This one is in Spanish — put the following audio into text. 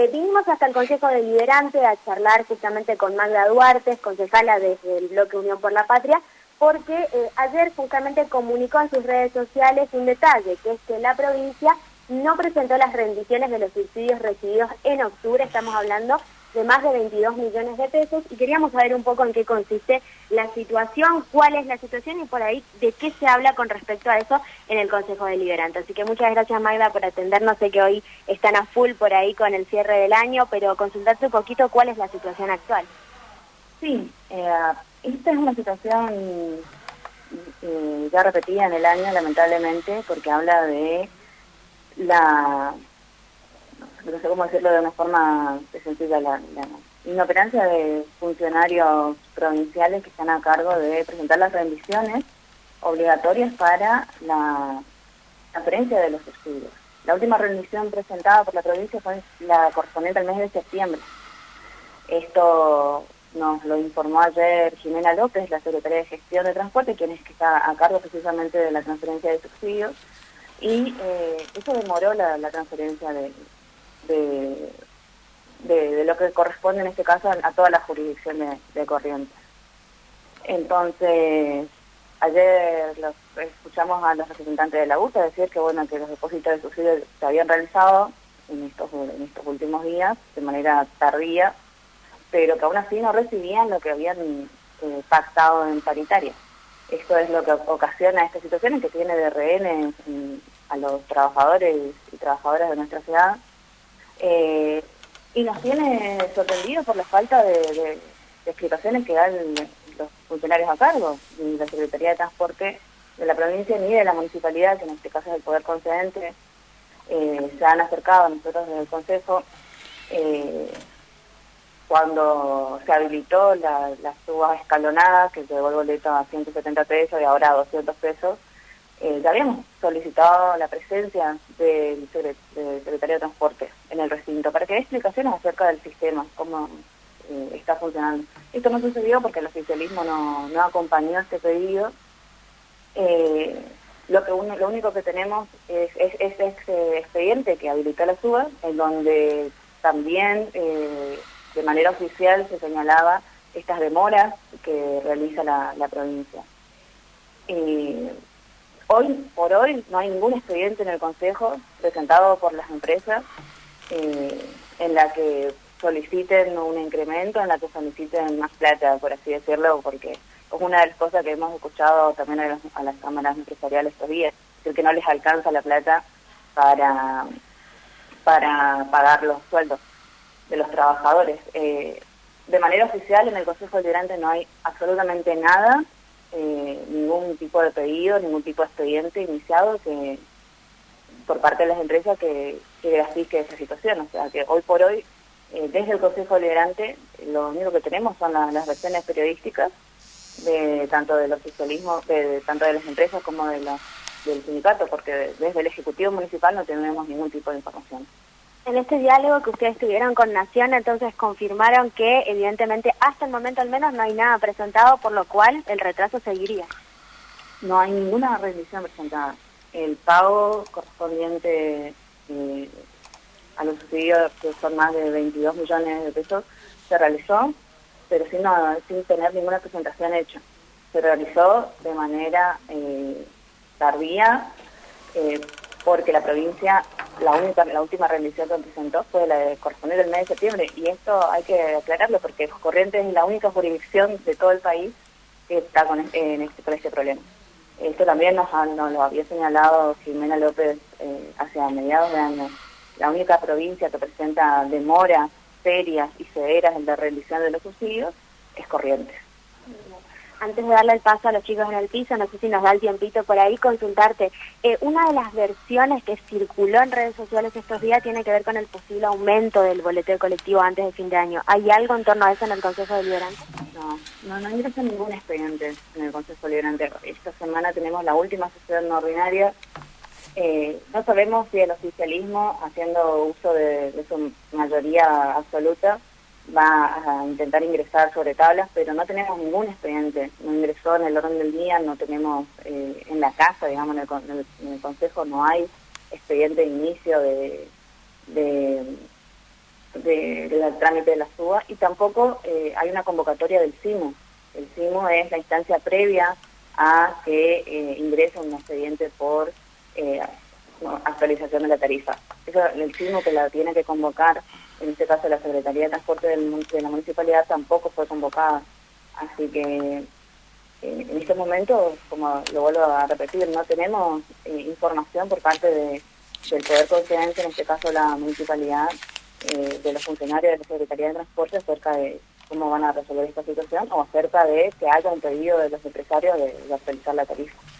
Vinimos hasta el Consejo Deliberante a charlar justamente con Magda Duarte, concejala desde el Bloque Unión por la Patria, porque eh, ayer justamente comunicó en sus redes sociales un detalle, que es que la provincia no presentó las rendiciones de los subsidios recibidos en octubre, estamos hablando de más de 22 millones de pesos y queríamos saber un poco en qué consiste la situación, cuál es la situación y por ahí de qué se habla con respecto a eso en el Consejo Deliberante. Así que muchas gracias Magda por atendernos, sé que hoy están a full por ahí con el cierre del año, pero consultarte un poquito cuál es la situación actual. Sí, eh, esta es una situación eh, ya repetida en el año lamentablemente porque habla de la no sé cómo decirlo de una forma sencilla, la, inoperancia de funcionarios provinciales que están a cargo de presentar las rendiciones obligatorias para la transferencia de los subsidios. La última rendición presentada por la provincia fue la correspondiente al mes de septiembre. Esto nos lo informó ayer Jimena López, la Secretaría de Gestión de Transporte, quien es que está a cargo precisamente de la transferencia de subsidios, y eh, eso demoró la transferencia de, de, de, lo que corresponde en este caso a, toda la jurisdicción de, de Corrientes. Entonces, ayer escuchamos a los representantes de la UTA decir que bueno que los depósitos de subsidio se habían realizado en estos, en estos últimos días de manera tardía, pero que aún así no recibían lo que habían eh, pactado en paritaria. Esto es lo que ocasiona esta situación en que tiene de rehenes a los trabajadores y trabajadoras de nuestra ciudad eh, y nos tiene sorprendido por la falta de, explicaciones que dan los funcionarios a cargo, ni la Secretaría de Transporte de la provincia ni de la municipalidad, que en este caso es el Poder Concedente, eh, se han acercado a nosotros desde el Consejo eh, cuando se habilitó la, la suba escalonada, que llegó el boleto a 170 pesos y ahora a 200 pesos, eh, ya habíamos solicitado la presencia del, secretario de Transporte en el recinto para que dé explicaciones acerca del sistema, cómo eh, está funcionando. Esto no sucedió porque el oficialismo no, no acompañó este pedido. Eh, lo que lo único que tenemos es, es, este expediente que habilitó la SUBA, en donde también de manera oficial se señalaba estas demoras que realiza la, la provincia. Hoy por hoy no hay ningún expediente en el Consejo presentado por las empresas eh, en la que soliciten un incremento, en la que soliciten más plata, por así decirlo, porque es una de las cosas que hemos escuchado también a, las cámaras empresariales estos días, es que no les alcanza la plata para, para pagar los sueldos de los trabajadores. Eh, de manera oficial en el Consejo Deliberante no hay absolutamente nada eh, ningún tipo de pedido, ningún tipo de expediente iniciado que por parte de las empresas que, que grafique esa situación. O sea que hoy por hoy, eh, desde el Consejo Deliberante, lo único que tenemos son las versiones periodísticas de tanto del oficialismo, de, tanto de las empresas como de del sindicato, porque desde el Ejecutivo Municipal no tenemos ningún tipo de información. En este diálogo que ustedes tuvieron con Nación, entonces confirmaron que evidentemente hasta el momento al menos no hay nada presentado, por lo cual el retraso seguiría. No hay ninguna rendición presentada. El pago correspondiente eh, a los subsidios, que son más de 22 millones de pesos, se realizó, pero sin, sin tener ninguna presentación hecha. Se realizó de manera eh, tardía, eh, porque la provincia la única, la última rendición que presentó fue la de corresponder el mes de septiembre y esto hay que aclararlo porque Corrientes es la única jurisdicción de todo el país que está con, este, con este problema. Esto también nos, nos, lo había señalado Jimena López eh, hacia mediados de año. La única provincia que presenta demoras serias y severas en la rendición de los subsidios es Corrientes antes de darle el paso a los chicos en el piso, no sé si nos da el tiempito por ahí, consultarte. Eh, una de las versiones que circuló en redes sociales estos días tiene que ver con el posible aumento del boleteo colectivo antes de fin de año. ¿Hay algo en torno a eso en el Consejo Deliberante? No, no, no ingresa ningún expediente en el Consejo Deliberante. Esta semana tenemos la última sesión ordinaria. Eh, no sabemos si el oficialismo, haciendo uso de su mayoría absoluta, va a intentar ingresar sobre tablas, pero no tenemos ningún expediente. No ingresó en el orden del día, no tenemos eh, en la casa, digamos, en el, Consejo no hay expediente de inicio de, de, trámite de la SUA y tampoco eh, hay una convocatoria del CIMO. El CIMO es la instancia previa a que eh, un expediente por eh, actualización de la tarifa. El CIMO que la tiene que convocar, en este caso la Secretaría de Transporte de la Municipalidad, tampoco fue convocada. Así que en este momento, como lo vuelvo a repetir, no tenemos información por parte de, del Poder Concedente, en este caso la Municipalidad, eh, de los funcionarios de la Secretaría de Transporte acerca de cómo van a resolver esta situación o acerca de que haya un pedido de los empresarios de actualizar la tarifa.